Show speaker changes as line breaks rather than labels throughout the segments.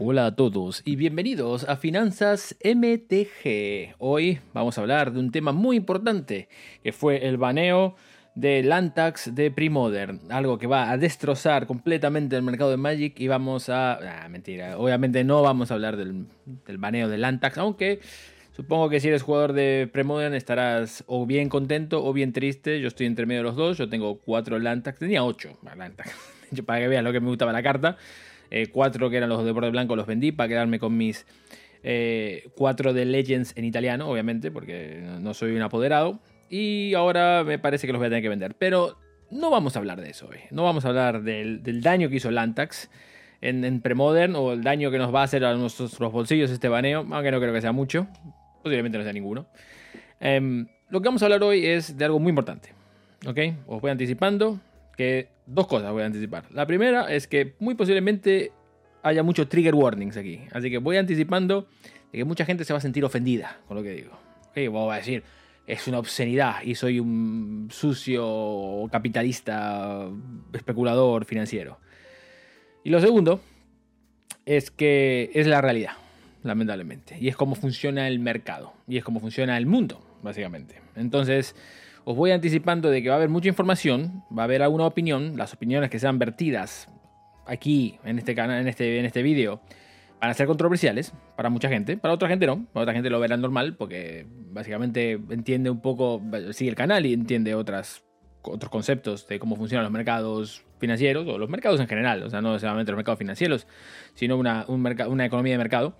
Hola a todos y bienvenidos a Finanzas MTG. Hoy vamos a hablar de un tema muy importante que fue el baneo de Lantax de Premodern, algo que va a destrozar completamente el mercado de Magic y vamos a... Ah, mentira, obviamente no vamos a hablar del, baneo de Lantax, aunque supongo que si eres jugador de Premodern estarás o bien contento o bien triste, yo estoy entre medio de los dos, yo tengo cuatro Lantax, tenía ocho Lantax, para que veas lo que me gustaba la carta. Eh, cuatro que eran los de borde blanco los vendí para quedarme con mis eh, cuatro de Legends en italiano, obviamente, porque no soy un apoderado. Y ahora me parece que los voy a tener que vender. Pero no vamos a hablar de eso hoy. No vamos a hablar del, daño que hizo Lantax en, en, Premodern o el daño que nos va a hacer a nuestros bolsillos este baneo, aunque no creo que sea mucho. Posiblemente no sea ninguno. Em, lo que vamos a hablar hoy es de algo muy importante. ¿Ok? Os voy anticipando que dos cosas voy a anticipar. La primera es que muy posiblemente haya muchos trigger warnings aquí. Así que voy anticipando de que mucha gente se va a sentir ofendida con lo que digo. Ok, voy a decir, es una obscenidad y soy un sucio capitalista, especulador financiero. Y lo segundo es que es la realidad, lamentablemente. Y es cómo funciona el mercado. Y es cómo funciona el mundo, básicamente. Entonces, os voy anticipando de que va a haber mucha información, va a haber alguna opinión, las opiniones que sean vertidas aquí en este canal, en este, en este vídeo, van a ser controversiales para mucha gente, para otra gente no, para otra gente lo verá normal porque básicamente entiende un poco, sigue el canal y entiende otras, otros conceptos de cómo funcionan los mercados financieros o los mercados en general, o sea, no solamente los mercados financieros, sino una, una economía de mercado.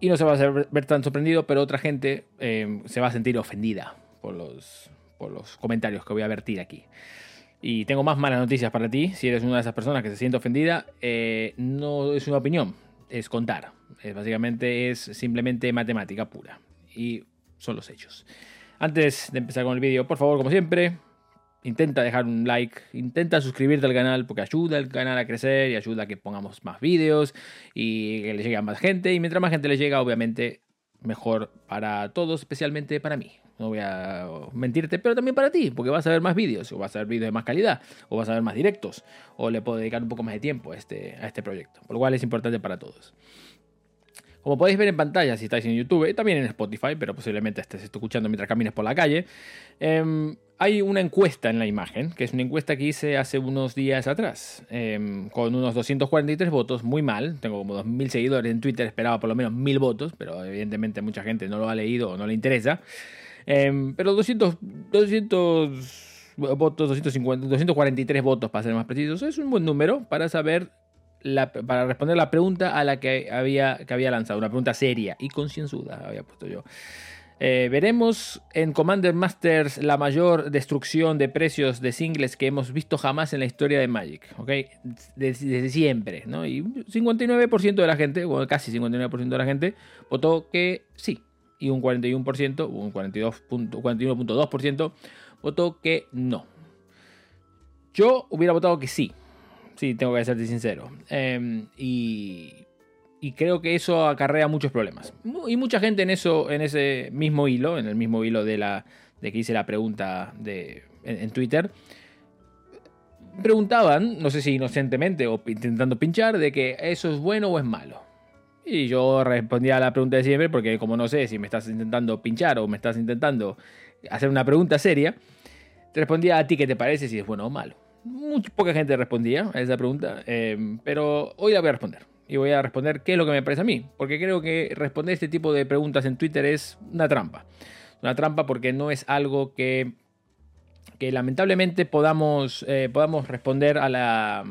Y no se va a ver tan sorprendido, pero otra gente eh, se va a sentir ofendida por los, comentarios que voy a vertir aquí. Y tengo más malas noticias para ti. Si eres una de esas personas que se siente ofendida, eh, no es una opinión, es contar. básicamente es simplemente matemática pura. Y son los hechos. Antes de empezar con el vídeo, por favor, como siempre, intenta dejar un like, intenta suscribirte al canal porque ayuda al canal a crecer y ayuda a que pongamos más vídeos y que le llegue a más gente. Y mientras más gente le llega, obviamente, mejor para todos, especialmente para mí no voy a mentirte, pero también para ti, porque vas a ver más vídeos, o vas a ver vídeos de más calidad, o vas a ver más directos, o le puedo dedicar un poco más de tiempo a este, este proyecto, por lo cual es importante para todos. Como podéis ver en pantalla si estáis en YouTube también en Spotify, pero posiblemente estés escuchando mientras camines por la calle, em, hay una encuesta en la imagen, que es una encuesta que hice hace unos días atrás, em, con unos 243 votos, muy mal, tengo como 2.000 seguidores en Twitter, esperaba por lo menos 1.000 votos, pero evidentemente mucha gente no lo ha leído o no le interesa. Em, pero 200, 200 votos, 250, 243 votos para ser más precisos, es un buen número para saber, para responder la pregunta a la que había, que había lanzado, una pregunta seria y concienzuda, había puesto yo. Eh, veremos en Commander Masters la mayor destrucción de precios de singles que hemos visto jamás en la historia de Magic, ¿ok? Desde, siempre, ¿no? Y 59% de la gente, o casi 59% de la gente, votó que sí, y un 41%, un 41.2% votó que no. Yo hubiera votado que sí. Sí, tengo que serte sincero. Em, y, creo que eso acarrea muchos problemas. Y mucha gente en eso, en ese mismo hilo, en el mismo hilo de la de que hice la pregunta de, en Twitter, preguntaban, no sé si inocentemente o intentando pinchar, de que eso es bueno o es malo. Y yo respondía a la pregunta de siempre, porque como no sé si me estás intentando pinchar o me estás intentando hacer una pregunta seria, te respondía a ti qué te parece si es bueno o malo. Muy poca gente respondía a esa pregunta, eh, pero hoy la voy a responder. Y voy a responder qué es lo que me parece a mí, porque creo que responder este tipo de preguntas en Twitter es una trampa. Una trampa porque no es algo que, que lamentablemente podamos, eh, podamos responder a la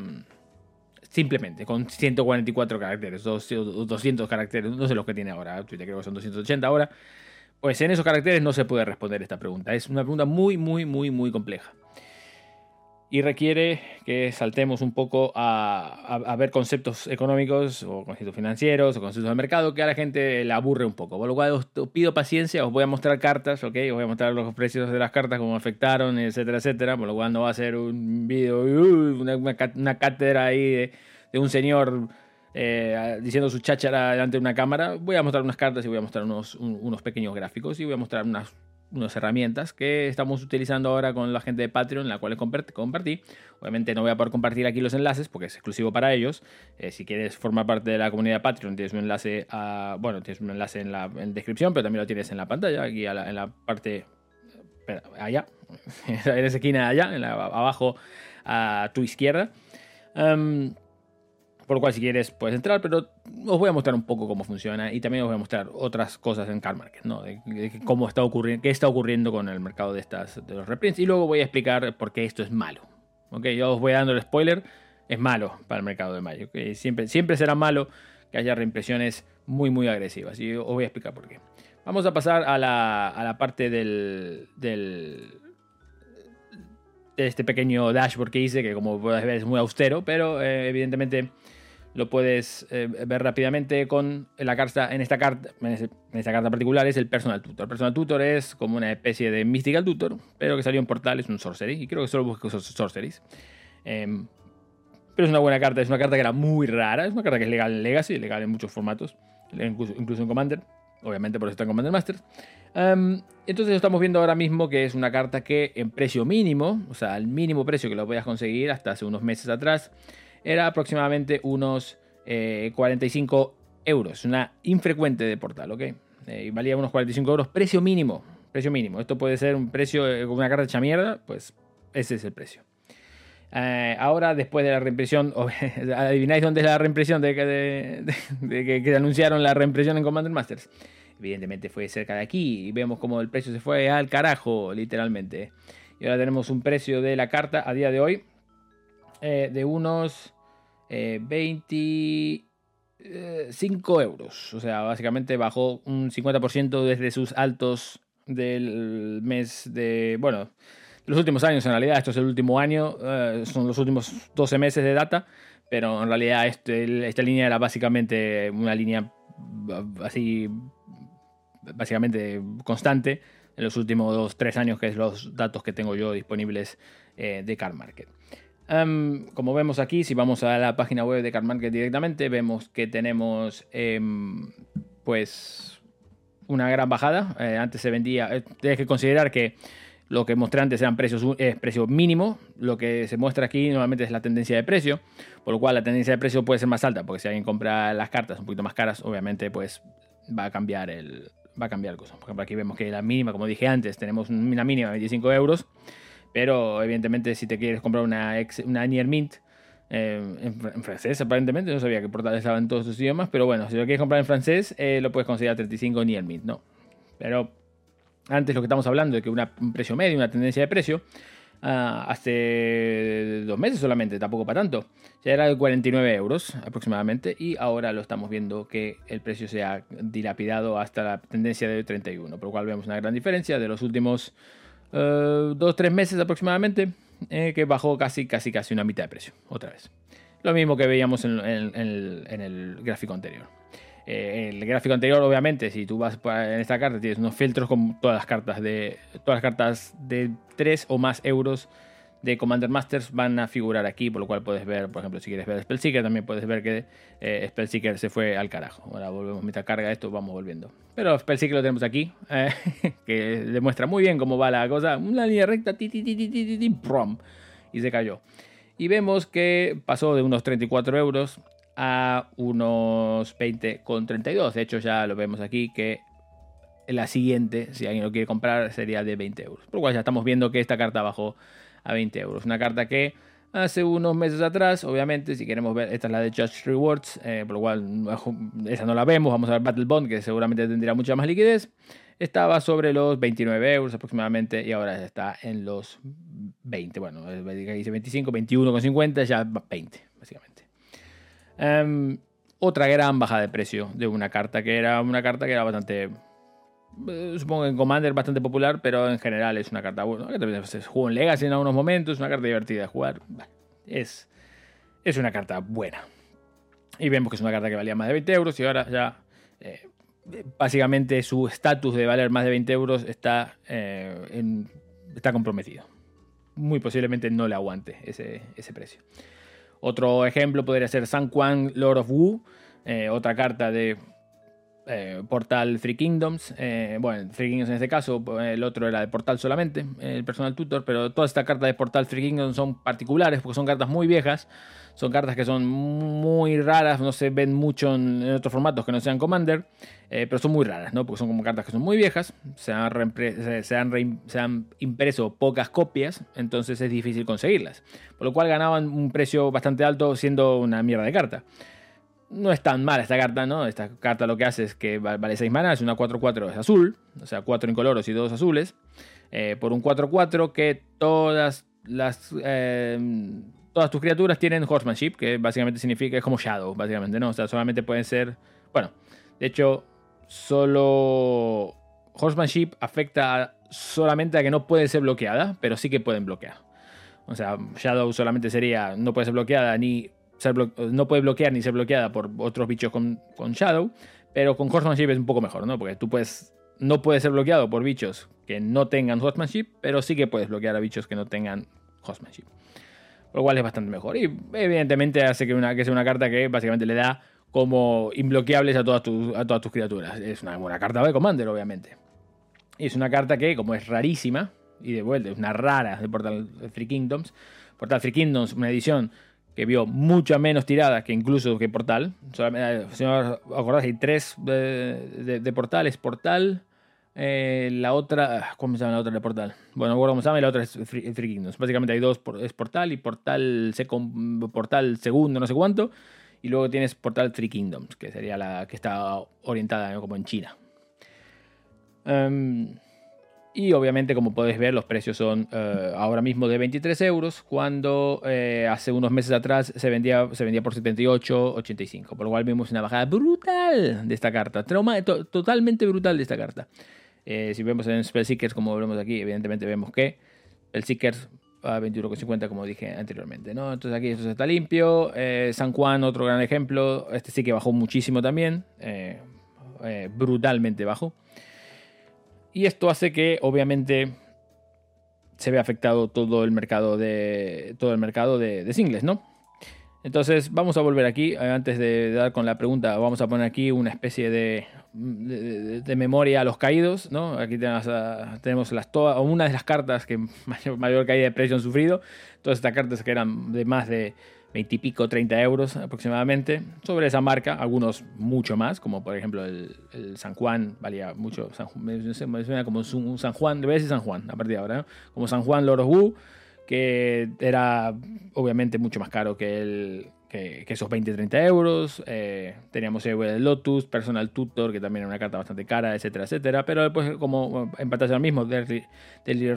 Simplemente, con 144 caracteres, 200 caracteres, no sé los que tiene ahora, Twitter creo que son 280 ahora. Pues en esos caracteres no se puede responder esta pregunta. Es una pregunta muy, muy, muy, muy compleja y requiere que saltemos un poco a, ver conceptos económicos o conceptos financieros o conceptos de mercado que a la gente le aburre un poco. Por lo cual os pido paciencia, os voy a mostrar cartas, ¿ok? Os voy a mostrar los precios de las cartas, cómo afectaron, etcétera, etcétera. Por lo cual no va a ser un vídeo, una, cátedra ahí de, un señor eh, diciendo su cháchara delante de una cámara. Voy a mostrar unas cartas y voy a mostrar unos, unos pequeños gráficos y voy a mostrar unas unas herramientas que estamos utilizando ahora con la gente de Patreon, en la cual compartí. Obviamente no voy a poder compartir aquí los enlaces porque es exclusivo para ellos. Eh, si quieres formar parte de la comunidad de Patreon, tienes un enlace a, bueno, tienes un enlace en la descripción, pero también lo tienes en la pantalla, aquí en la parte allá, en esa esquina de allá, en abajo a tu izquierda. Em, por lo cual, si quieres, puedes entrar, pero os voy a mostrar un poco cómo funciona y también os voy a mostrar otras cosas en Car Market, ¿no? Cómo está ocurriendo, qué está ocurriendo con el mercado de, estas, de los reprints. Y luego voy a explicar por qué esto es malo. ¿ok? Yo os voy dando el spoiler, es malo para el mercado de mayo. Siempre, siempre será malo que haya reimpresiones muy, muy agresivas. Y os voy a explicar por qué. Vamos a pasar a la, a la parte del, del, de este pequeño dashboard que hice, que como puedes ver es muy austero, pero eh, evidentemente lo puedes eh, ver rápidamente con la carta, en esta carta, en, esta carta particular es el Personal Tutor. Personal Tutor es como una especie de Mystical Tutor, pero que salió en portal, es un Sorcery, y creo que solo busco Sorceries. Em, pero es una buena carta, es una carta que era muy rara, es una carta que es legal en Legacy, legal en muchos formatos, incluso en Commander. Obviamente por eso está en Commander Masters. entonces estamos viendo ahora mismo que es una carta que en precio mínimo, o sea, el mínimo precio que lo podías conseguir hasta hace unos meses atrás, era aproximadamente unos 45 eh, euros. Una infrecuente de portal, ¿ok? Eh, valía unos 45 euros, precio mínimo. Precio mínimo. Esto puede ser un precio eh, con una carta hecha mierda, pues ese es el precio. ahora, después de la reimpresión, ¿adivináis dónde es la reimpresión de, que, anunciaron la reimpresión en Commander Masters? Evidentemente fue cerca de aquí y vemos como el precio se fue al carajo, literalmente. Y ahora tenemos un precio de la carta a día de hoy eh, de unos 25 eh, euros. O sea, básicamente bajó un 50% desde sus altos del mes de... Bueno, los últimos años en realidad, esto es el último año, eh, son los últimos 12 meses de data, pero en realidad este, esta línea era básicamente una línea así, básicamente constante en los últimos 2-3 años, que es los datos que tengo yo disponibles de Car Market. Em, como vemos aquí, si vamos a la página web de CarMarket directamente, vemos que tenemos em, pues una gran bajada. Eh, antes se vendía, eh, tienes que considerar que lo que mostré antes eran precios, es precio mínimo. Lo que se muestra aquí normalmente es la tendencia de precio, por lo cual la tendencia de precio puede ser más alta, porque si alguien compra las cartas un poquito más caras, obviamente pues va a cambiar el va a cambiar cosas. Por ejemplo, aquí vemos que la mínima, como dije antes, tenemos una mínima de 25 euros pero evidentemente si te quieres comprar una, una Nier Mint, eh, en, francés aparentemente, no sabía que portal estaba en todos sus idiomas, pero bueno, si lo quieres comprar en francés, eh, lo puedes conseguir a 35 Nier Mint, ¿no? Pero antes lo que estamos hablando de que un precio medio, una tendencia de precio, ah, hace dos meses solamente, tampoco para tanto, ya era de 49 euros aproximadamente y ahora lo estamos viendo que el precio se ha dilapidado hasta la tendencia de 31, por lo cual vemos una gran diferencia de los últimos uh, dos, tres meses aproximadamente, eh, que bajó casi, casi, casi una mitad de precio, otra vez. Lo mismo que veíamos en, el, gráfico anterior. Eh, el gráfico anterior, obviamente, si tú vas en esta carta, tienes unos filtros con todas las cartas de todas las cartas de 3 o más euros de Commander Masters van a figurar aquí, por lo cual puedes ver, por ejemplo, si quieres ver Spellseeker, también puedes ver que eh, Spellseeker se fue al carajo. Ahora volvemos, mitad carga esto, vamos volviendo. Pero Spellseeker lo tenemos aquí, eh, que demuestra muy bien cómo va la cosa. Una línea recta, y se cayó. Y vemos que pasó de unos 34 euros a unos 20,32. De hecho, ya lo vemos aquí que la siguiente, si alguien lo quiere comprar, sería de 20 euros. Por lo cual ya estamos viendo que esta carta bajó a 20 euros. Una carta que hace unos meses atrás, obviamente, si queremos ver, esta es la de Judge Rewards, eh, por lo cual esa no la vemos, vamos a ver Battle Bond, que seguramente tendría mucha más liquidez. Estaba sobre los 29 euros aproximadamente y ahora está en los 20. Bueno, dice 25, 21,50, ya 20, básicamente. Em, otra gran baja de precio de una carta que era una carta que era bastante eh, supongo que en Commander bastante popular, pero en general es una carta buena. Se jugó en Legacy en algunos momentos, es una carta divertida de jugar. Es, es una carta buena. Y vemos que es una carta que valía más de 20 euros y ahora ya eh, básicamente su estatus de valer más de 20 euros está, eh, está comprometido. Muy posiblemente no le aguante ese, ese precio. Otro ejemplo podría ser San Quan Lord of Wu, otra carta de eh, Portal Three Kingdoms. Eh, bueno, Three Kingdoms en este caso, el otro era de Portal solamente, el Personal Tutor, pero todas estas cartas de Portal Three Kingdoms son particulares porque son cartas muy viejas. Son cartas que son muy raras, no se ven mucho en, otros formatos que no sean Commander, eh, pero son muy raras, ¿no? Porque son como cartas que son muy viejas, se han, se, han impreso pocas copias, entonces es difícil conseguirlas. Por lo cual ganaban un precio bastante alto siendo una mierda de carta no es tan mala esta carta, ¿no? Esta carta lo que hace es que vale 6 manas, es una 4-4 es azul, o sea, 4 incoloros y 2 azules, eh, por un 4-4 que todas las... Eh, todas tus criaturas tienen horsemanship, que básicamente significa, es como shadow, básicamente, ¿no? O sea, solamente pueden ser... Bueno, de hecho, solo... Horsemanship afecta solamente a que no puede ser bloqueada, pero sí que pueden bloquear. O sea, Shadow solamente sería, no puede ser bloqueada ni no puede bloquear ni ser bloqueada por otros bichos con, Shadow, pero con Horsemanship es un poco mejor, ¿no? Porque tú puedes, no puedes ser bloqueado por bichos que no tengan Horsemanship, pero sí que puedes bloquear a bichos que no tengan Horsemanship. Lo cual es bastante mejor. Y evidentemente hace que, una, que sea una carta que básicamente le da como imbloqueables a todas, tus, a todas tus criaturas. Es una buena carta de Commander, obviamente. Y es una carta que, como es rarísima, y de vuelta, es una rara de Portal Free Kingdoms. Portal Free Kingdoms, una edición que vio mucha menos tiradas que incluso que Portal. Eh, si no acordáis, hay tres de, Portal. Es Portal, eh, la otra... Ah, ¿Cómo se llama la otra de Portal? Bueno, no cómo se llama y la otra es Free, Kingdoms. Básicamente hay dos, es Portal y Portal, portal segundo, no sé cuánto. Y luego tienes Portal Three Kingdoms, que sería la que está orientada como en China. Um, y obviamente, como podéis ver, los precios son eh, ahora mismo de 23 euros, cuando eh, hace unos meses atrás se vendía, se vendía por 78, 85. Por lo cual vimos una bajada brutal de esta carta, trauma, totalmente brutal de esta carta. Eh, si vemos en Spellseekers, como vemos aquí, evidentemente vemos que el Seekers a 21,50 como dije anteriormente. ¿no? Entonces aquí esto está limpio. San Juan, otro gran ejemplo. Este sí que bajó muchísimo también. brutalmente bajo. Y esto hace que, obviamente, se vea afectado todo el mercado de. todo el mercado de, singles, ¿no? Entonces, vamos a volver aquí. Antes de dar con la pregunta, vamos a poner aquí una especie de, de, memoria a los caídos, ¿no? Aquí tenemos, las todas, una de las cartas que mayor, mayor caída de precio han sufrido. Todas estas cartas que eran de más de 20 y pico, 30 euros aproximadamente, sobre esa marca, algunos mucho más, como por ejemplo el, San Juan, valía mucho, me, suena como un San Juan, debe decir San Juan a partir de ahora, como San Juan Loros Wu, que era obviamente mucho más caro que, el, que, esos 20-30 euros. Eh, teníamos el Lotus, Personal Tutor, que también era una carta bastante cara, etcétera, etcétera. Pero después, como en pantalla al mismo, del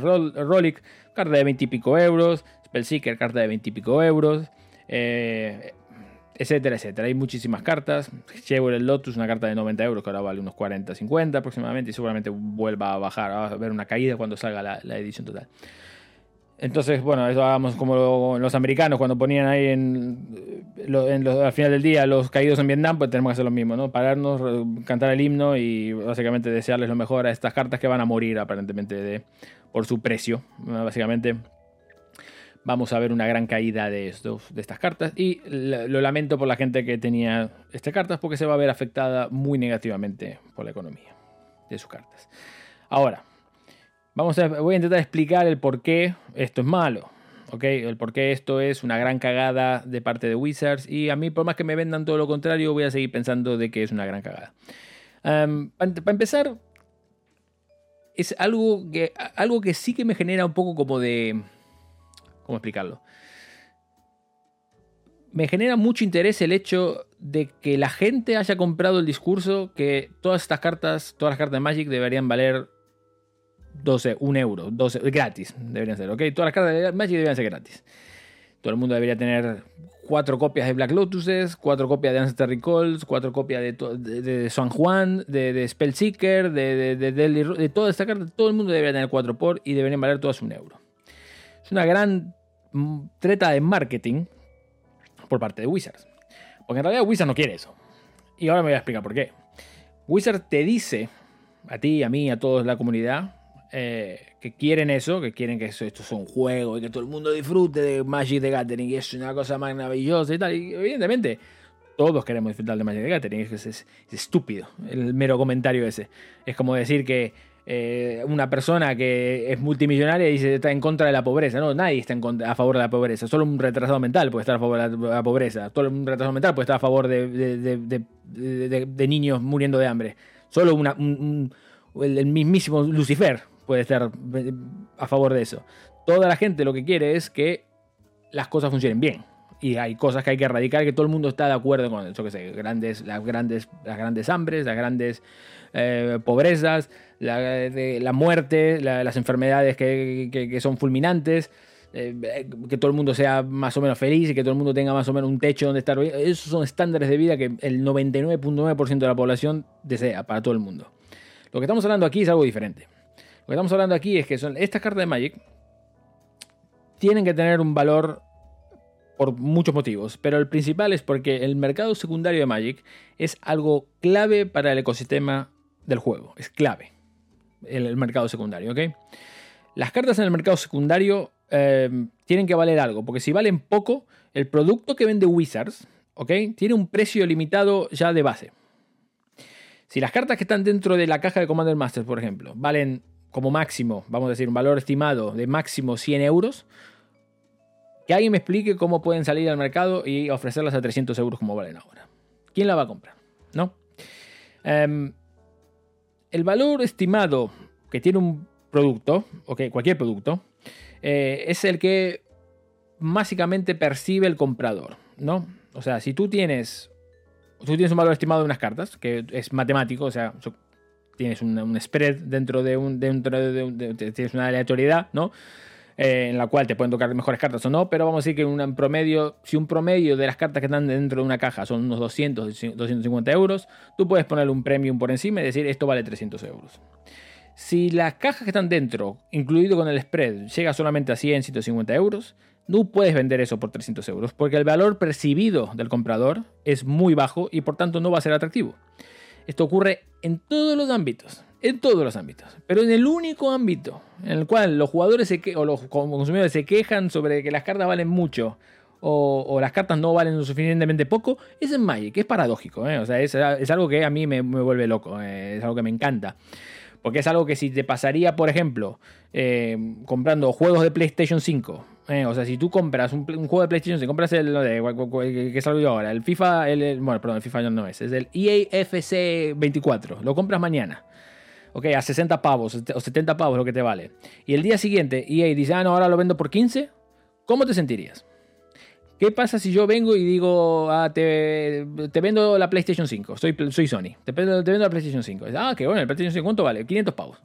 Rollick, carta de 20 y pico euros, Spellseeker, carta de 20 y pico euros. Eh, etcétera, etcétera. Hay muchísimas cartas. el Lotus, una carta de 90 euros que ahora vale unos 40, 50 aproximadamente y seguramente vuelva a bajar, a ver una caída cuando salga la, edición total. Entonces, bueno, eso hagamos como los americanos cuando ponían ahí en, al final del día los caídos en Vietnam, pues tenemos que hacer lo mismo, ¿no? Pararnos, cantar el himno y básicamente desearles lo mejor a estas cartas que van a morir aparentemente por su precio. Básicamente vamos a ver una gran caída de, estos, de estas cartas. Y lo lamento por la gente que tenía estas cartas porque se va a ver afectada muy negativamente por la economía de sus cartas. Ahora, vamos a, voy a intentar explicar el por qué esto es malo. ¿okay? El por qué esto es una gran cagada de parte de Wizards. Y a mí, por más que me vendan todo lo contrario, voy a seguir pensando de que es una gran cagada. para empezar, es algo que, algo que sí que me genera un poco como de ¿Cómo explicarlo? Me genera mucho interés el hecho de que la gente haya comprado el discurso que todas estas cartas, todas las cartas de Magic deberían valer 12, 1 euro, 12, gratis deberían ser, ¿ok? Todas las cartas de Magic deberían ser gratis. Todo el mundo debería tener cuatro copias de Black Lotuses, cuatro copias de Ancestor Recalls, cuatro copias de, San Juan, de, de Spellseeker, de, de, de, toda esta carta. Todo el mundo debería tener cuatro por y deberían valer todas un euro. Es una gran treta de marketing por parte de Wizards. Porque en realidad Wizards no quiere eso. Y ahora me voy a explicar por qué. Wizards te dice, a ti, a mí, a toda la comunidad, eh, que quieren eso, que quieren que esto, sea un juego y que todo el mundo disfrute de Magic the Gathering y es una cosa maravillosa y tal. Y evidentemente, todos queremos disfrutar de Magic the Gathering. Es, estúpido el mero comentario ese. Es como decir que eh, una persona que es multimillonaria y dice está en contra de la pobreza. No, nadie está a favor de la pobreza. Solo un retrasado mental puede estar a favor de la, pobreza. Solo un retrasado mental puede estar a favor de, niños muriendo de hambre. Solo el mismísimo Lucifer puede estar eh, a favor de eso. Toda la gente lo que quiere es que las cosas funcionen bien y hay cosas que hay que erradicar que todo el mundo está de acuerdo con eso que sé grandes las grandes las grandes hambres las grandes eh, pobrezas la, muerte las enfermedades que, son fulminantes eh, que todo el mundo sea más o menos feliz y que todo el mundo tenga más o menos un techo donde estar esos son estándares de vida que el 99.9% de la población desea para todo el mundo. Lo que estamos hablando aquí es algo diferente. Lo que estamos hablando aquí es que son estas cartas de Magic tienen que tener un valor por muchos motivos, pero el principal es porque el mercado secundario de Magic es algo clave para el ecosistema del juego, es clave el, mercado secundario, ¿ok? Las cartas en el mercado secundario eh, tienen que valer algo, porque si valen poco, el producto que vende Wizards, ¿ok? Tiene un precio limitado ya de base. Si las cartas que están dentro de la caja de Commander Masters, por ejemplo, valen como máximo, vamos a decir, un valor estimado de máximo 100 euros, que alguien me explique cómo pueden salir al mercado y ofrecerlas a 300 euros como valen ahora. ¿Quién la va a comprar? ¿No? Em, el valor estimado que tiene un producto, ok, cualquier producto, eh, es el que básicamente percibe el comprador, ¿no? O sea, si tú tienes, tú tienes un valor estimado de unas cartas, que es matemático, o sea, tienes un, spread dentro de un, de, tienes una aleatoriedad, ¿no? Eh, en la cual te pueden tocar mejores cartas o no, pero vamos a decir que un promedio, si un promedio de las cartas que están dentro de una caja son unos 200, 250 euros, tú puedes ponerle un premium por encima y decir esto vale 300 euros. Si las cajas que están dentro, incluido con el spread, llega solamente a 100, 150 euros, no puedes vender eso por 300 euros, porque el valor percibido del comprador es muy bajo y por tanto no va a ser atractivo. Esto ocurre en todos los ámbitos en todos los ámbitos. Pero en el único ámbito en el cual los jugadores o los consumidores se quejan sobre que las cartas valen mucho o, las cartas no valen lo suficientemente poco, es en Magic, es paradójico. ¿eh? O sea, es, algo que a mí me, vuelve loco, eh, es algo que me encanta. Porque es algo que si te pasaría, por ejemplo, eh, comprando juegos de PlayStation 5. o sea, si tú compras un, juego de PlayStation 5, compras el, de, que yo ahora, el FIFA, el, bueno, perdón, el FIFA no es, es el EAFC 24, lo compras mañana ok, a 60 pavos o 70 pavos lo que te vale, y el día siguiente EA dice, ah, no, ahora lo vendo por 15, ¿cómo te sentirías? ¿Qué pasa si yo vengo y digo, ah, te, vendo la PlayStation 5, soy, soy Sony, te, vendo la PlayStation 5? Ah, qué bueno, el PlayStation 5, ¿cuánto vale? 500 pavos.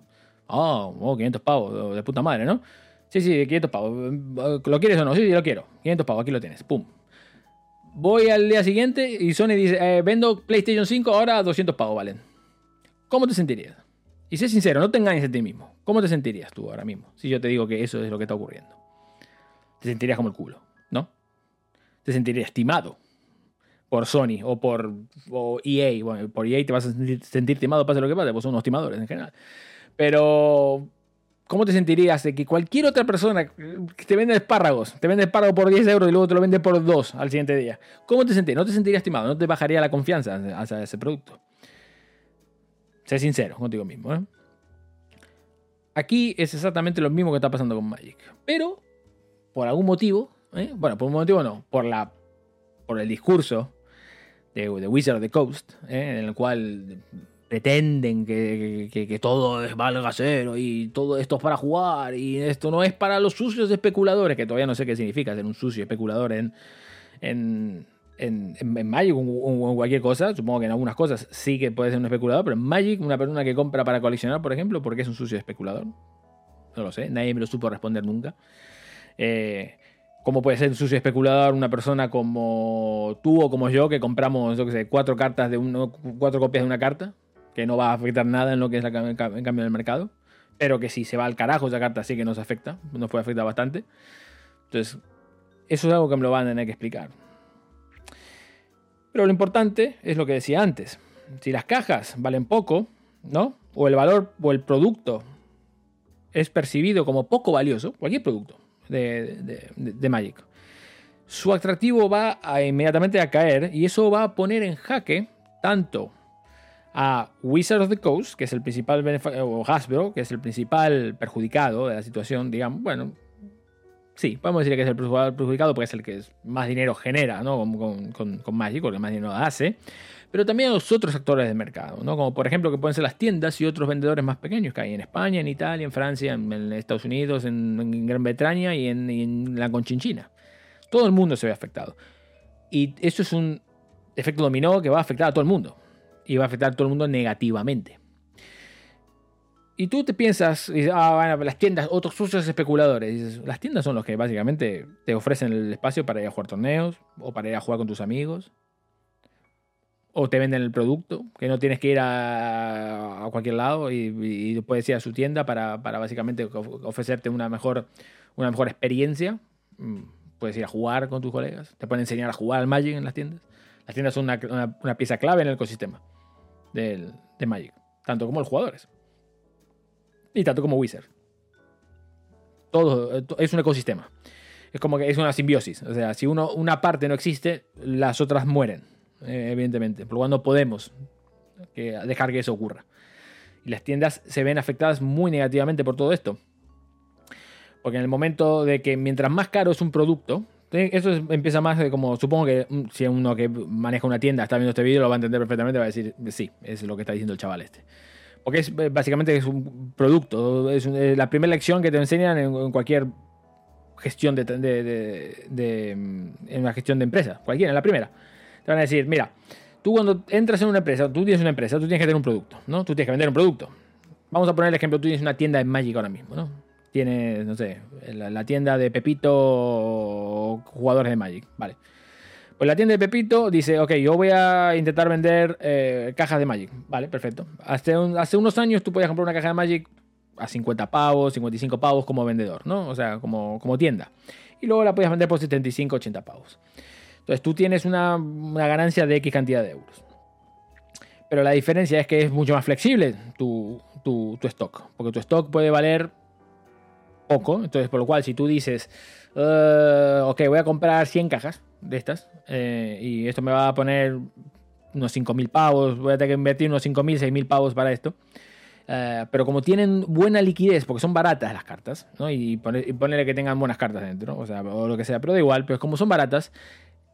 Ah, oh, 500 pavos, de puta madre, ¿no? Sí, sí, 500 pavos. ¿Lo quieres o no? Sí, sí, lo quiero. 500 pavos, aquí lo tienes. Pum. Voy al día siguiente y Sony dice, eh, vendo PlayStation 5, ahora 200 pavos valen. ¿Cómo te sentirías? Y sé sincero, no te engañes a ti mismo. ¿Cómo te sentirías tú ahora mismo si yo te digo que eso es lo que está ocurriendo? Te sentirías como el culo, ¿no? Te sentirías estimado por Sony o por EA. Bueno, por EA te vas a sentir, estimado, pase lo que pase, pues son unos estimadores en general. Pero, ¿cómo te sentirías de que cualquier otra persona que te vende espárragos, te vende espárragos por 10 euros y luego te lo vende por 2 al siguiente día? ¿Cómo te sentirías? No te sentirías estimado, no te bajaría la confianza hacia ese producto. Sé sincero contigo mismo. ¿eh? Aquí es exactamente lo mismo que está pasando con Magic. Pero, por algún motivo, ¿eh? bueno, por un motivo no, por, la, por el discurso de, Wizard of the Coast, ¿eh? en el cual pretenden que, todo es valga cero y todo esto es para jugar y esto no es para los sucios especuladores, que todavía no sé qué significa ser un sucio especulador en, en en, en, Magic o, cualquier cosa, supongo que en algunas cosas sí que puede ser un especulador, pero en Magic, una persona que compra para coleccionar, por ejemplo, ¿por qué es un sucio especulador? No lo sé, nadie me lo supo responder nunca. Eh, ¿Cómo puede ser un sucio especulador una persona como tú o como yo que compramos, yo sé, cuatro cartas de uno, cuatro copias de una carta, que no va a afectar nada en lo que es el cambio del mercado, pero que si se va al carajo esa carta sí que nos afecta, nos puede afectar bastante. Entonces, eso es algo que me lo van a tener que explicar. Pero lo importante es lo que decía antes. Si las cajas valen poco, ¿no? O el valor o el producto es percibido como poco valioso, cualquier producto de, Magic. su atractivo va a inmediatamente a caer y eso va a poner en jaque tanto a Wizard of the Coast, que es el principal o Hasbro, que es el principal perjudicado de la situación, digamos, bueno, sí, podemos decir que es el principal perjudicado porque es el que más dinero genera, ¿no? Con, con, Magic, porque más dinero hace, pero también a los otros actores del mercado, ¿no? Como por ejemplo que pueden ser las tiendas y otros vendedores más pequeños que hay en España, en Italia, en Francia, en, Estados Unidos, en, Gran Bretaña y en, en la Conchinchina. Todo el mundo se ve afectado. Y eso es un efecto dominó que va a afectar a todo el mundo y va a afectar a todo el mundo negativamente. Y tú te piensas, ah, bueno, las tiendas, otros socios especuladores. las tiendas son los que básicamente te ofrecen el espacio para ir a jugar torneos o para ir a jugar con tus amigos. O te venden el producto, que no tienes que ir a, cualquier lado y, puedes ir a su tienda para, básicamente ofrecerte una mejor, una mejor experiencia. Mm, puedes ir a jugar con tus colegas, te pueden enseñar a jugar al Magic en las tiendas. Las tiendas son una pieza clave en el ecosistema del, de Magic, tanto como los jugadores y tanto como Wizard. Todo es un ecosistema. Es como que es una simbiosis. O sea, si uno, una parte no existe, las otras mueren, eh, evidentemente. Por lo cual no podemos dejar que eso ocurra. Y las tiendas se ven afectadas muy negativamente por todo esto. Porque en el momento de que mientras más caro es un producto, eso empieza más de como, supongo que mm, si uno que maneja una tienda está viendo este vídeo lo va a entender perfectamente, va a decir, sí, es lo que está diciendo el chaval este. Porque es básicamente es un producto, es, la primera lección que te enseñan en, cualquier gestión de, de, mm, en una gestión de empresa, cualquiera, en la primera. Te van a decir, mira, tú cuando entras en una empresa, tú tienes una empresa, tú tienes que tener un producto, ¿no? Tú tienes que vender un producto. Vamos a poner el ejemplo, tú tienes una tienda de Magic ahora mismo, ¿no? Tienes, no sé, la, tienda de Pepito jugadores de Magic. Vale. Pues la tienda de Pepito dice, ok, yo voy a intentar vender eh, cajas de Magic. Vale, perfecto. Hace, unos años tú podías comprar una caja de Magic a 50 pavos, 55 pavos como vendedor, ¿no? O sea, como, tienda. Y luego la podías vender por 75, 80 pavos. Entonces tú tienes una, ganancia de X cantidad de euros. Pero la diferencia es que es mucho más flexible tu, tu stock. Porque tu stock puede valer poco. Entonces, por lo cual, si tú dices, uh, ok, voy a comprar 100 cajas de estas eh, y esto me va a poner unos 5.000 pavos, voy a tener que invertir unos 5.000, 6.000 pavos para esto. Uh, pero como tienen buena liquidez, porque son baratas las cartas, ¿no? y, ponerle que tengan buenas cartas dentro, o sea, lo que sea, pero da igual, pero como son baratas,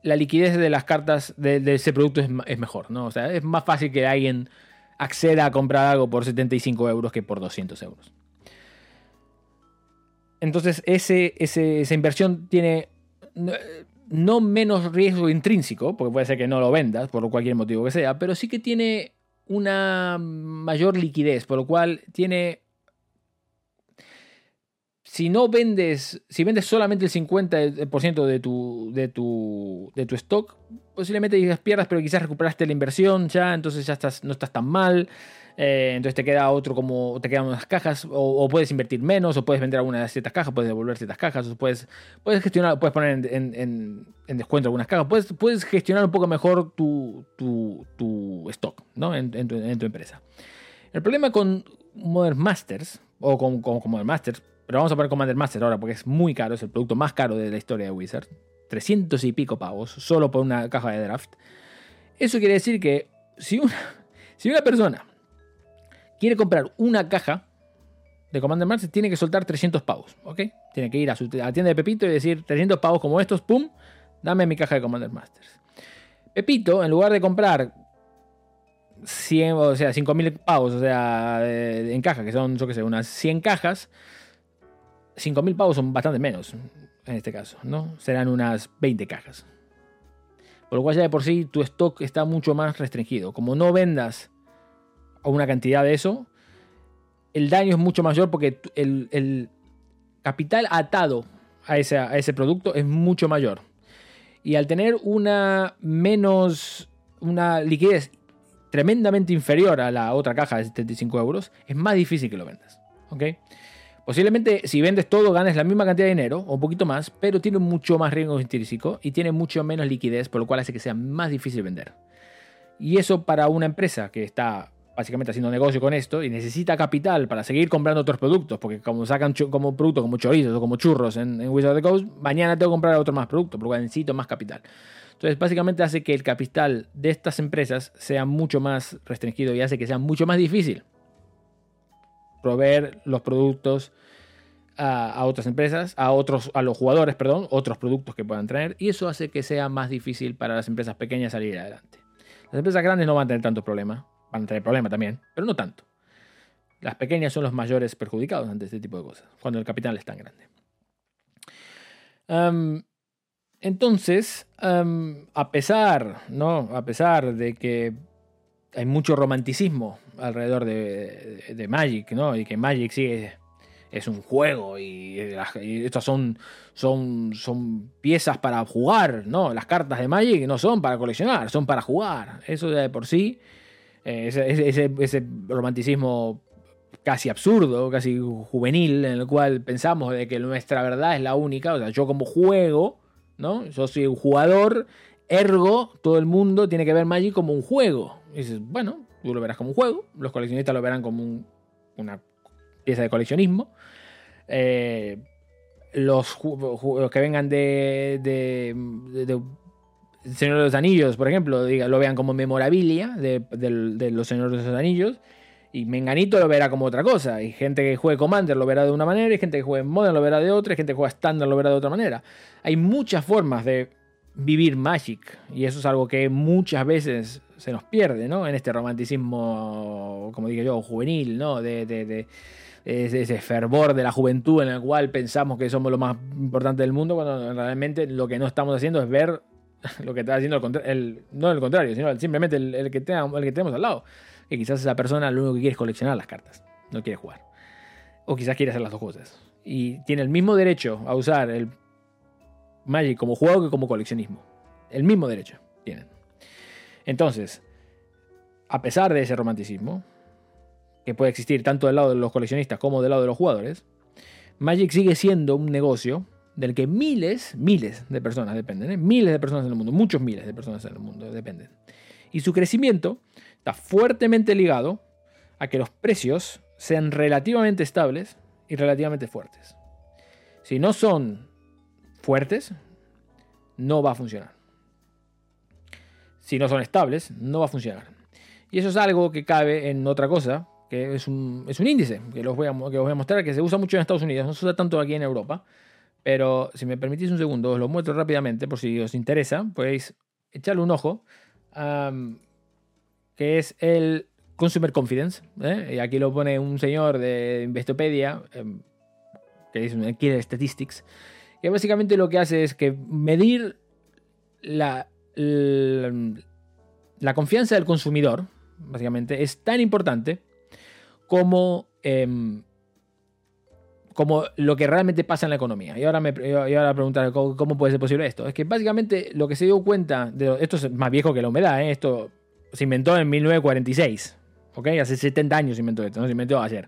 la liquidez de las cartas de, ese producto es, es, mejor, ¿no? O sea, es más fácil que alguien acceda a comprar algo por 75 euros que por 200 euros. Entonces, ese, esa inversión tiene no, menos riesgo intrínseco, porque puede ser que no lo vendas por cualquier motivo que sea, pero sí que tiene una mayor liquidez, por lo cual tiene... Si no vendes, si vendes solamente el 50% de tu, de tu, de tu stock, posiblemente pierdas, pero quizás recuperaste la inversión ya, entonces ya estás, no estás tan mal. Eh, entonces te queda otro como te quedan unas cajas o, puedes invertir menos o puedes vender algunas de ciertas cajas, puedes devolver ciertas cajas, o puedes, puedes gestionar, puedes poner en, descuento algunas cajas, puedes, puedes gestionar un poco mejor tu, tu, stock ¿no? en, tu, empresa. El problema con Modern Masters o con, con, Modern Masters, pero vamos a poner Commander Masters ahora porque es muy caro, es el producto más caro de la historia de Wizard, 300 y pico pavos solo por una caja de draft. Eso quiere decir que si una, si una persona quiere comprar una caja de Commander Masters, tiene que soltar 300 pavos, ¿ok? Tiene que ir a, su, la tienda de Pepito y decir 300 pavos como estos, ¡pum! Dame mi caja de Commander Masters. Pepito, en lugar de comprar 100, o sea, 5.000 pavos, o sea, en caja, que son, yo qué sé, unas 100 cajas, 5.000 pavos son bastante menos, en este caso, ¿no? Serán unas 20 cajas. Por lo cual ya de por sí tu stock está mucho más restringido. Como no vendas o una cantidad de eso, el daño es mucho mayor porque el, capital atado a ese, a ese producto es mucho mayor. Y al tener una menos, una liquidez tremendamente inferior a la otra caja de 75 euros, es más difícil que lo vendas. ¿ok? Posiblemente si vendes todo ganes la misma cantidad de dinero o un poquito más, pero tiene mucho más riesgo intrínseco y tiene mucho menos liquidez, por lo cual hace que sea más difícil vender. Y eso para una empresa que está básicamente haciendo negocio con esto y necesita capital para seguir comprando otros productos, porque como sacan como productos como chorizos o como churros en, Wizard of the Coast, mañana tengo que comprar otro más productos, porque necesito más capital. Entonces, básicamente hace que el capital de estas empresas sea mucho más restringido y hace que sea mucho más difícil proveer los productos a, otras empresas, a otros, a los jugadores, perdón, otros productos que puedan traer, y eso hace que sea más difícil para las empresas pequeñas salir adelante. Las empresas grandes no van a tener tanto problema, van a tener también, pero no tanto. Las pequeñas son los mayores perjudicados ante este tipo de cosas, cuando el capital es tan grande. entonces, a pesar, ¿no? A pesar de que hay mucho romanticismo alrededor de, Magic, ¿no? Y que Magic sigue es un juego y, estas son, son, son piezas para jugar, ¿no? Las cartas de Magic no son para coleccionar, son para jugar. Eso de por sí eh, ese, romanticismo casi absurdo, casi juvenil, en el cual pensamos de que nuestra verdad es la única, o sea, yo como juego, ¿no? Yo soy un jugador, ergo, todo el mundo tiene que ver Magic como un juego. Y dices, bueno, tú lo verás como un juego, los coleccionistas lo verán como una pieza de coleccionismo. Eh, los, que vengan de, de, Señor de los Anillos, por ejemplo, diga, lo vean como memorabilia de, los Señores de los Anillos. Y Menganito lo verá como otra cosa. Y gente que juegue Commander lo verá de una manera, y gente que juegue Modern lo verá de otra, y gente que juega Standard lo verá de otra manera. Hay muchas formas de vivir Magic. Y eso es algo que muchas veces se nos pierde, ¿no? En este romanticismo, como digo yo, juvenil, ¿no? De, de, ese fervor de la juventud en el cual pensamos que somos lo más importante del mundo, cuando realmente lo que no estamos haciendo es ver lo que está haciendo el, no el contrario, sino simplemente el, que el que tenemos al lado. Que quizás esa persona lo único que quiere es coleccionar las cartas, no quiere jugar. O quizás quiere hacer las dos cosas. Y tiene el mismo derecho a usar el Magic como juego que como coleccionismo. El mismo derecho tienen. Entonces, a pesar de ese romanticismo, que puede existir tanto del lado de los coleccionistas como del lado de los jugadores, Magic sigue siendo un negocio del que miles, miles de personas dependen, ¿eh? miles de personas en el mundo, muchos miles de personas en el mundo dependen. Y su crecimiento está fuertemente ligado a que los precios sean relativamente estables y relativamente fuertes. Si no son fuertes, no va a funcionar. Si no son estables, no va a funcionar. Y eso es algo que cabe en otra cosa, que es un, es un índice, que, los voy a, que os voy a mostrar, que se usa mucho en Estados Unidos, no se usa tanto aquí en Europa. Pero si me permitís un segundo, os lo muestro rápidamente, por si os interesa, podéis echarle un ojo, que es el Consumer Confidence. ¿eh? Y aquí lo pone un señor de Investopedia, em, que dice Killer Statistics, que básicamente lo que hace es que medir la, la, confianza del consumidor, básicamente, es tan importante como, em, como lo que realmente pasa en la economía. Y ahora me y ahora preguntar ¿cómo, puede ser posible esto. Es que básicamente lo que se dio cuenta, de, esto es más viejo que la humedad, ¿eh? esto se inventó en 1946. ¿ok? Hace 70 años se inventó esto, no se inventó ayer.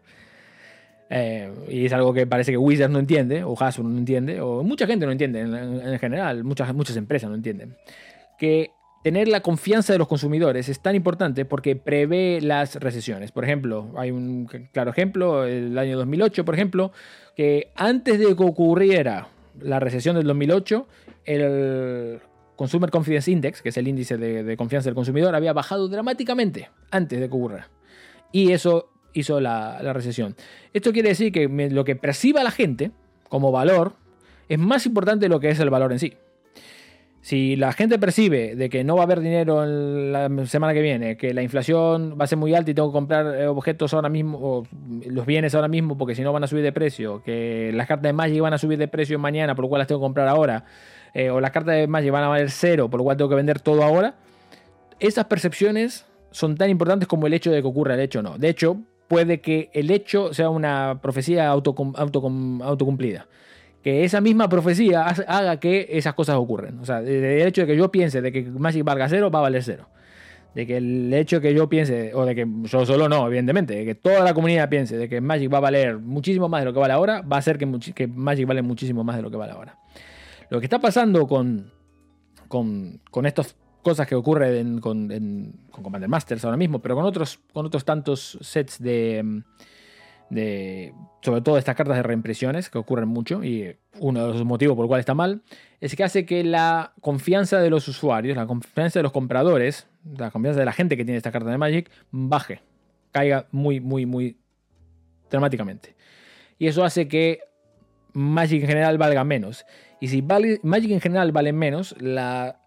Eh, y es algo que parece que Wizards no entiende, o Hasbro no entiende, o mucha gente no entiende en, general, muchas, muchas empresas no entienden. Que tener la confianza de los consumidores es tan importante porque prevé las recesiones. Por ejemplo, hay un claro ejemplo, el año 2008, por ejemplo, que antes de que ocurriera la recesión del 2008, el Consumer Confidence Index, que es el índice de, confianza del consumidor, había bajado dramáticamente antes de que ocurra. Y eso hizo la, la recesión. Esto quiere decir que lo que perciba la gente como valor es más importante de lo que es el valor en sí. Si la gente percibe de que no va a haber dinero en la semana que viene, que la inflación va a ser muy alta y tengo que comprar eh, objetos ahora mismo, o los bienes ahora mismo porque si no van a subir de precio, que las cartas de Magic van a subir de precio mañana, por lo cual las tengo que comprar ahora, eh, o las cartas de Magic van a valer cero, por lo cual tengo que vender todo ahora, esas percepciones son tan importantes como el hecho de que ocurra el hecho o no. De hecho, puede que el hecho sea una profecía autocumplida. Que esa misma profecía haga que esas cosas ocurran. O sea, el hecho de que yo piense de que Magic valga cero, va a valer cero. De que el hecho de que yo piense, o de que yo solo no, evidentemente, de que toda la comunidad piense de que Magic va a valer muchísimo más de lo que vale ahora, va a hacer que, Magic vale muchísimo más de lo que vale ahora. Lo que está pasando con, con, con estos cosas que ocurren con, con, Commander Masters ahora mismo, pero con otros, con otros tantos sets de, de, sobre todo estas cartas de reimpresiones que ocurren mucho y uno de los motivos por el cual está mal es que hace que la confianza de los usuarios, la confianza de los compradores, la confianza de la gente que tiene esta carta de Magic baje, caiga muy, muy, muy dramáticamente. Y eso hace que Magic en general valga menos. Y si Magic en general vale menos, la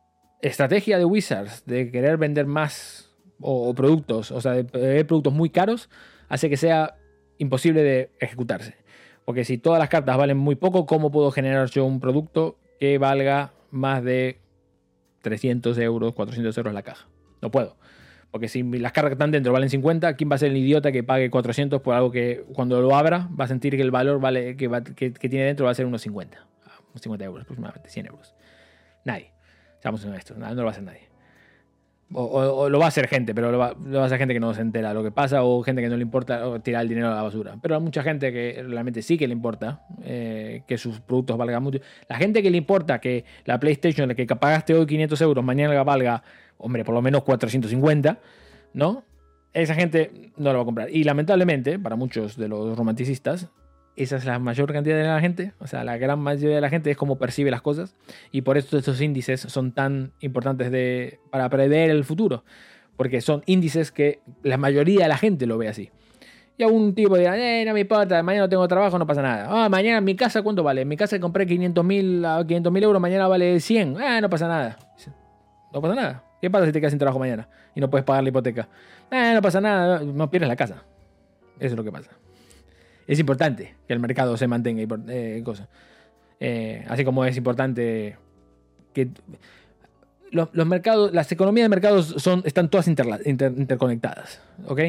estrategia de Wizards de querer vender más o, productos, o sea, de vender productos muy caros, hace que sea imposible de ejecutarse. Porque si todas las cartas valen muy poco, ¿cómo puedo generar yo un producto que valga más de 300 euros, 400 euros la caja? No puedo. Porque si las cartas que están dentro valen 50, ¿quién va a ser el idiota que pague 400 por algo que cuando lo abra va a sentir que el valor vale, que, que, tiene dentro va a ser unos 50? Unos 50 euros aproximadamente, 100 euros. Nadie. Seamos honestos, no lo va a hacer nadie. O, lo va a hacer gente, pero lo va, a hacer gente que no se entera lo que pasa o gente que no le importa tirar el dinero a la basura. Pero hay mucha gente que realmente sí que le importa eh, que sus productos valgan mucho. La gente que le importa que la PlayStation, la que pagaste hoy 500 euros, mañana valga, hombre, por lo menos 450, ¿no? Esa gente no lo va a comprar. Y lamentablemente, para muchos de los romanticistas, esa es la mayor cantidad de la gente, o sea, la gran mayoría de la gente es como percibe las cosas y por eso estos índices son tan importantes de, para prever el futuro, porque son índices que la mayoría de la gente lo ve así. Y algún tipo dirá, eh, no me importa, mañana no tengo trabajo, no pasa nada. Ah, mañana mi casa, ¿cuánto vale? Mi casa compré 500 mil 500 euros, mañana vale 100. Ah, no pasa nada. No pasa nada. ¿Qué pasa si te quedas sin trabajo mañana y no puedes pagar la hipoteca? Ah, no pasa nada, no pierdes la casa. Eso es lo que pasa es importante que el mercado se mantenga. Eh, eh, así como es importante que los, mercados, las economías de mercados son, están todas interconectadas. ¿ok?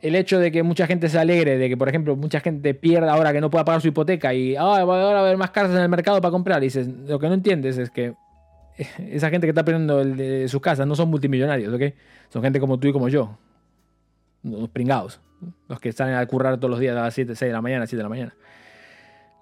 El hecho de que mucha gente se alegre de que, por ejemplo, mucha gente pierda ahora que no pueda pagar su hipoteca y ah, ahora va a haber más casas en el mercado para comprar. Y lo que no entiendes es que esa gente que está perdiendo el de sus casas no son multimillonarios, ¿ok? Son gente como tú y como yo. Los pringados. Los que salen a currar todos los días a las 7, 6 de la mañana, 7 de la mañana.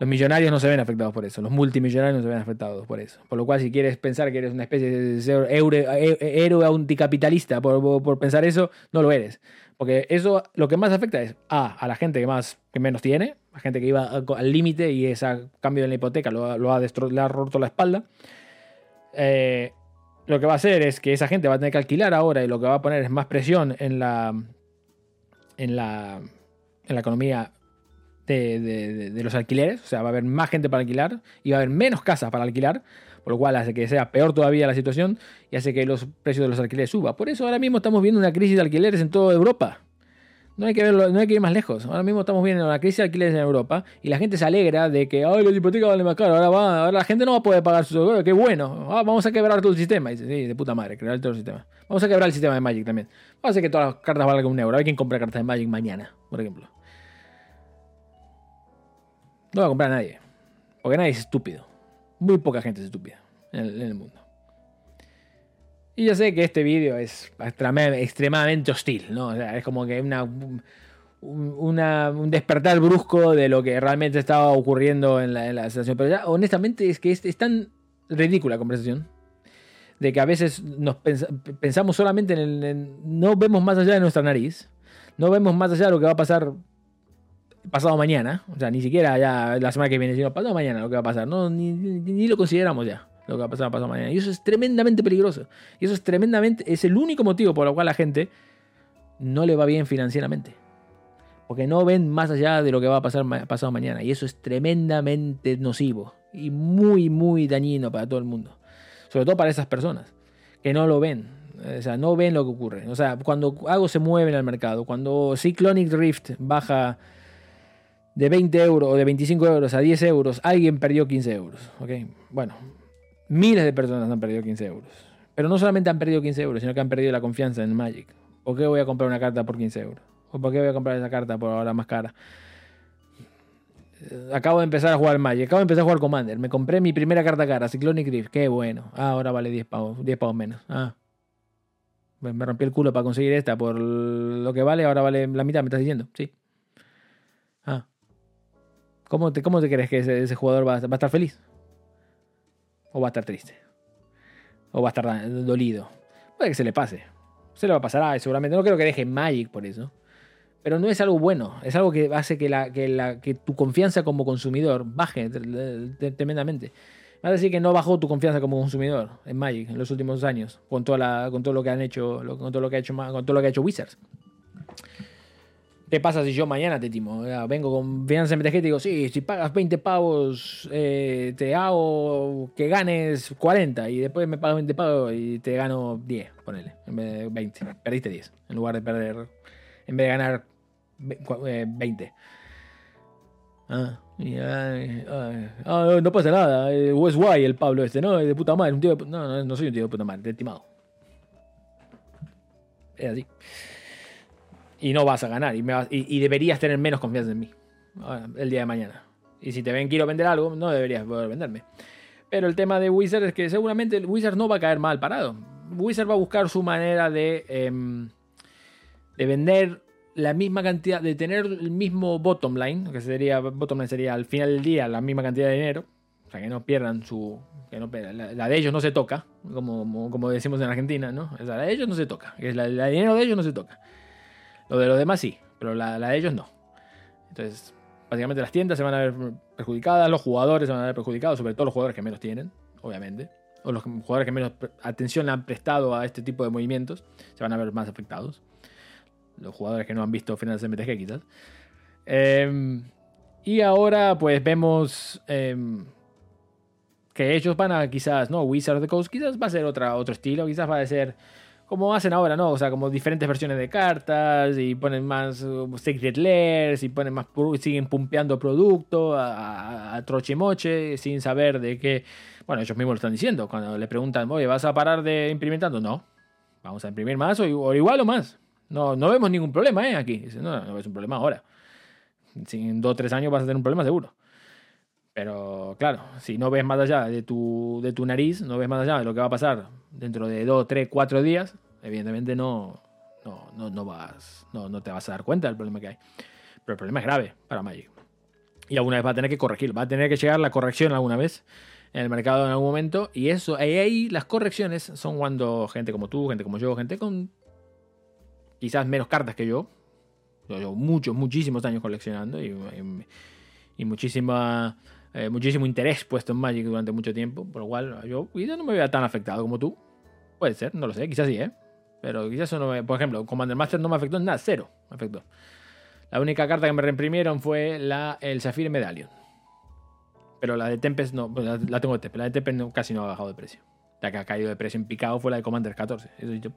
Los millonarios no se ven afectados por eso, los multimillonarios no se ven afectados por eso. Por lo cual, si quieres pensar que eres una especie de héroe anticapitalista por, por, pensar eso, no lo eres. Porque eso lo que más afecta es A, a la gente que, más, que menos tiene, la gente que iba al límite y ese cambio en la hipoteca lo, lo ha, le ha roto la espalda. Eh, lo que va a hacer es que esa gente va a tener que alquilar ahora y lo que va a poner es más presión en la, en la, en la economía de, los alquileres, o sea, va a haber más gente para alquilar y va a haber menos casas para alquilar, por lo cual hace que sea peor todavía la situación y hace que los precios de los alquileres suban. Por eso ahora mismo estamos viendo una crisis de alquileres en toda Europa. No hay, que verlo, no hay que ir más lejos. Ahora mismo estamos viendo una crisis de alquileres en Europa y la gente se alegra de que Ay, la hipoteca vale más caro. Ahora, va, ahora la gente no va a poder pagar su. ¡Qué bueno! Ah, vamos a quebrar todo el sistema. dice, sí, de puta madre, quebrar todo el sistema. Vamos a quebrar el sistema de Magic también. Vamos a hacer que todas las cartas valgan un euro. Hay quien compra cartas de Magic mañana, por ejemplo. No va a comprar a nadie. Porque nadie es estúpido. Muy poca gente es estúpida en el mundo. Y yo sé que este vídeo es extremadamente hostil, ¿no? O sea, es como que una, un despertar brusco de lo que realmente estaba ocurriendo en la, situación. Pero ya, honestamente, es que es, tan ridícula la conversación. De que a veces nos pensamos solamente en el. no vemos más allá de nuestra nariz. No vemos más allá de lo que va a pasar pasado mañana. O sea, ni siquiera ya la semana que viene, sino pasado mañana lo que va a pasar. No, ni lo consideramos ya lo que va a pasar pasado mañana. Y eso es tremendamente peligroso. Y eso es tremendamente, es el único motivo por el cual la gente no le va bien financieramente. Porque no ven más allá de lo que va a pasar pasado mañana. Y eso es tremendamente nocivo. Y muy, muy dañino para todo el mundo. Sobre todo para esas personas que no lo ven. O sea, no ven lo que ocurre. O sea, cuando algo se mueve en el mercado, cuando Cyclonic Rift baja de 20 euros o de 25 euros a 10 euros, alguien perdió 15 euros. ¿ok? Bueno, Miles de personas han perdido 15 euros. Pero no solamente han perdido 15 euros, sino que han perdido la confianza en Magic. ¿Por qué voy a comprar una carta por 15 euros? ¿O por qué voy a comprar esa carta por ahora más cara? Eh, acabo de empezar a jugar Magic, acabo de empezar a jugar Commander. Me compré mi primera carta cara, Cyclonic Rift. Qué bueno. Ah, ahora vale 10 pavos, 10 pavos menos. Ah. Me rompí el culo para conseguir esta por lo que vale, ahora vale la mitad, me estás diciendo. Sí. Ah. ¿Cómo te, cómo te crees que ese, jugador va a estar feliz? O va a estar triste. O va a estar dolido. Puede que se le pase. Se le va a pasar, ah, seguramente. No creo que deje Magic por eso. Pero no es algo bueno. Es algo que hace que, la, que, la, que tu confianza como consumidor baje tremendamente. Va a decir que no bajó tu confianza como consumidor en Magic en los últimos años, con, toda la, con todo lo que han hecho, con todo lo que ha hecho, con todo lo que ha hecho Wizards. ¿Qué pasa si yo mañana te timo? Vengo con Finanzas MTG y digo, sí, si pagas 20 pavos, eh, te hago que ganes 40 y después me pagas 20 pavos y te gano 10, ponele, en vez de 20. Perdiste 10, en lugar de perder, en vez de ganar 20. Eh, ah, ah, no pasa nada, es guay el Pablo este, ¿no? De puta madre, un tío de, no, no, no soy un tío de puta madre, de timado. Es así y no vas a ganar y, deberías tener menos confianza en mí el día de mañana. Y si te ven quiero vender algo, no deberías poder venderme. Pero el tema de Wizard es que seguramente Wizard no va a caer mal parado. Wizard va a buscar su manera de, em, de vender la misma cantidad, de tener el mismo bottom line, que sería, bottom line sería al final del día la misma cantidad de dinero, o sea, que no pierdan su, que no, la, de ellos no se toca, como, como, decimos en Argentina, ¿no? la de ellos no se toca, la, la de dinero de ellos no se toca. Lo de los demás sí, pero la, de ellos no. Entonces, básicamente las tiendas se van a ver perjudicadas, los jugadores se van a ver perjudicados, sobre todo los jugadores que menos tienen, obviamente. O los jugadores que menos atención han prestado a este tipo de movimientos se van a ver más afectados. Los jugadores que no han visto finales de MTG, quizás. Em, y ahora, pues vemos em, que ellos van a quizás, ¿no? Wizard of the Coast quizás va a ser otra, otro estilo, quizás va a ser como hacen ahora, ¿no? O sea, como diferentes versiones de cartas y ponen más uh, Secret Layers y ponen más, siguen pumpeando producto a, a, troche moche sin saber de qué. Bueno, ellos mismos lo están diciendo. Cuando le preguntan, oye, ¿vas a parar de implementando? No. Vamos a imprimir más o, igual o más. No, no vemos ningún problema, ¿eh? Aquí. no, no es un problema ahora. Si en dos o tres años vas a tener un problema seguro. Pero claro, si no ves más allá de tu, de tu nariz, no ves más allá de lo que va a pasar dentro de 2, 3, 4 días, evidentemente no, no, no, vas, no, no te vas a dar cuenta del problema que hay. Pero el problema es grave para Magic. Y alguna vez va a tener que corregir, va a tener que llegar la corrección alguna vez en el mercado en algún momento. Y eso, ahí, las correcciones son cuando gente como tú, gente como yo, gente con quizás menos cartas que yo, yo llevo muchos, muchísimos años coleccionando y, muchísima, eh, muchísimo interés puesto en Magic durante mucho tiempo, por lo cual yo quizás no me vea tan afectado como tú. Puede ser, no lo sé, quizás sí, ¿eh? Pero quizás eso no me... Por ejemplo, Commander Master no me afectó en nada, cero me afectó. La única carta que me reimprimieron fue la, el Zafir Medallion. Pero la de Tempest no, pues la, tengo de Tempest. La de Tempest casi no ha bajado de precio. La que ha caído de precio en picado fue la de Commander 14. Eso dicho,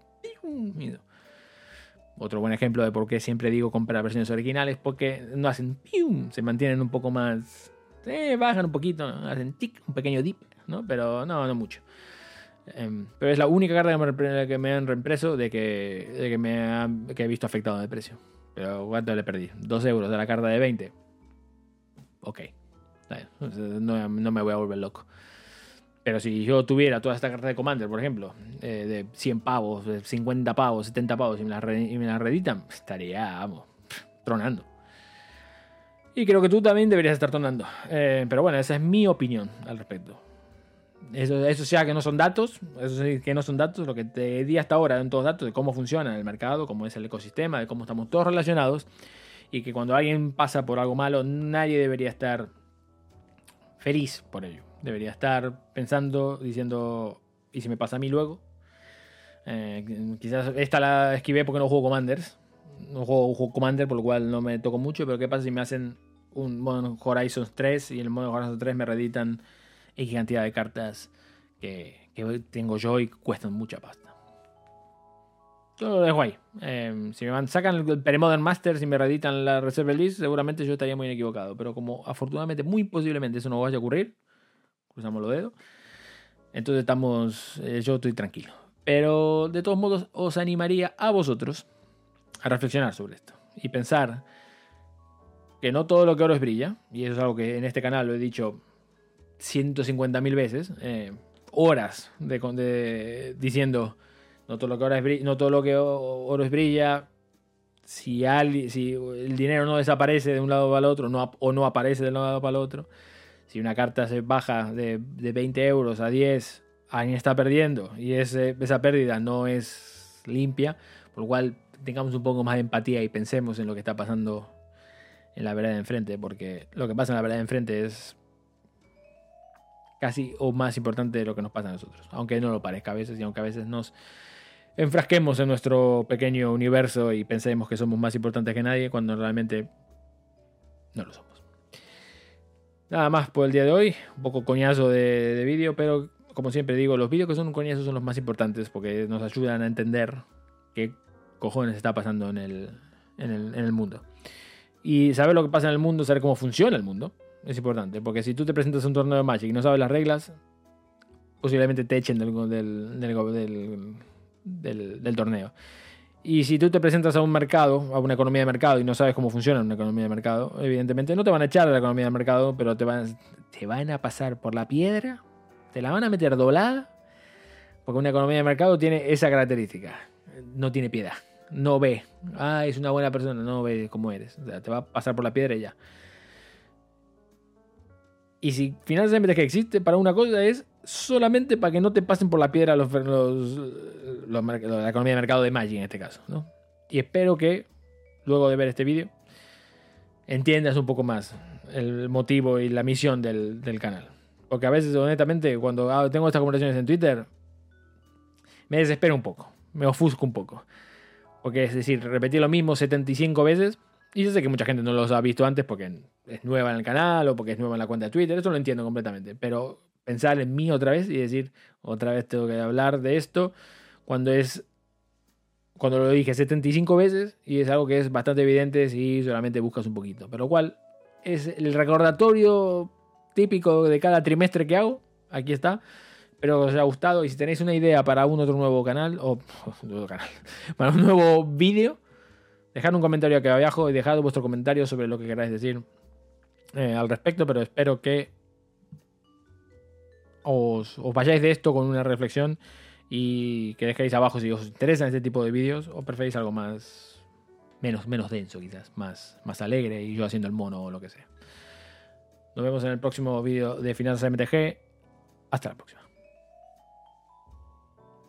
Otro buen ejemplo de por qué siempre digo comprar versiones originales, porque no hacen ¡pium! se mantienen un poco más. Eh, bajan un poquito, hacen tic, un pequeño dip, ¿no? Pero no, no mucho. Em, pero es la única carta que me, han reimpreso de que, que me he visto afectado de precio. Pero ¿cuánto le perdí? 2 euros de la carta de 20. Ok. No, me voy a volver loco. Pero si yo tuviera toda esta carta de Commander, por ejemplo, eh, de 100 pavos, de 50 pavos, 70 pavos y me la, reeditan, estaría, vamos, tronando. Y creo que tú también deberías estar tronando. Eh, pero bueno, esa es mi opinión al respecto. Eso, eso sea que no son datos, eso sí que no son datos, lo que te di hasta ahora en todos datos de cómo funciona el mercado, cómo es el ecosistema, de cómo estamos todos relacionados y que cuando alguien pasa por algo malo, nadie debería estar feliz por ello. Debería estar pensando, diciendo, ¿y si me pasa a mí luego? Eh, quizás esta la esquivé porque no juego Commanders. No juego, juego, Commander, por lo cual no me toco mucho, pero ¿qué pasa si me hacen un modo Horizon 3 y el modo Horizon 3 me reeditan y cantidad de cartas que, tengo yo y cuestan mucha pasta. Yo lo dejo ahí. Em, si me sacan el Peremodern Masters y me reeditan la Reserve List, seguramente yo estaría muy equivocado. Pero como afortunadamente, muy posiblemente eso no vaya a ocurrir, cruzamos los dedos. Entonces estamos. Eh, yo estoy tranquilo. Pero de todos modos, os animaría a vosotros a reflexionar sobre esto y pensar que no todo lo que oro es brilla. Y eso es algo que en este canal lo he dicho 150.000 veces, eh, horas de, diciendo, no todo lo que, ahora es, no todo lo que oro es brilla, si, si el dinero no desaparece de un lado para el otro no, o no aparece de un lado para el otro, si una carta se baja de, de 20 euros a 10 alguien está perdiendo y esa pérdida no es limpia, por lo cual tengamos un poco más de empatía y pensemos en lo que está pasando en la vereda de enfrente, porque lo que pasa en la vereda de enfrente es casi o más importante de lo que nos pasa a nosotros, aunque no lo parezca a veces y aunque a veces nos enfrasquemos en nuestro pequeño universo y pensemos que somos más importantes que nadie cuando realmente no lo somos. Nada más por el día de hoy, un poco coñazo de, de vídeo, pero como siempre digo, los vídeos que son un coñazo son los más importantes porque nos ayudan a entender qué cojones está pasando en el, en el, en el mundo. Y saber lo que pasa en el mundo, saber cómo funciona el mundo, es importante. Porque si tú te presentas a un torneo de Magic y no sabes las reglas, posiblemente te echen del, del, del, torneo. Y si tú te presentas a un mercado, a una economía de mercado y no sabes cómo funciona una economía de mercado, evidentemente no te van a echar de la economía de mercado, pero te van, te van a pasar por la piedra, te la van a meter doblada, porque una economía de mercado tiene esa característica, no tiene piedad, no ve, ah, es una buena persona, no ve cómo eres, te va a pasar por la piedra y ya. Y si finalmente que existe para una cosa es solamente para que no te pasen por la piedra los, los, los, la economía de mercado de Magic en este caso. ¿no? Y espero que luego de ver este vídeo entiendas un poco más el motivo y la misión del, del canal. Porque a veces, honestamente, cuando tengo estas conversaciones en Twitter, me desespero un poco, me ofusco un poco. Porque es decir, repetir lo mismo 75 veces y yo sé que mucha gente no los ha visto antes porque es nueva en el canal o porque es nueva en la cuenta de Twitter, eso lo entiendo completamente. Pero pensar en mí otra vez y decir, otra vez tengo que hablar de esto, cuando es. Cuando lo dije 75 veces y es algo que es bastante evidente si solamente buscas un poquito. Pero cual es el recordatorio típico de cada trimestre que hago. Aquí está. Espero que os haya gustado y si tenéis una idea para un otro nuevo canal o canal, para un nuevo vídeo Dejad un comentario aquí abajo y dejad vuestro comentario sobre lo que queráis decir eh, al respecto, pero espero que os, os, vayáis de esto con una reflexión y que dejéis abajo si os interesan este tipo de vídeos o preferís algo más menos, menos denso quizás, más, más alegre y yo haciendo el mono o lo que sea. Nos vemos en el próximo vídeo de Finanzas MTG. Hasta la próxima.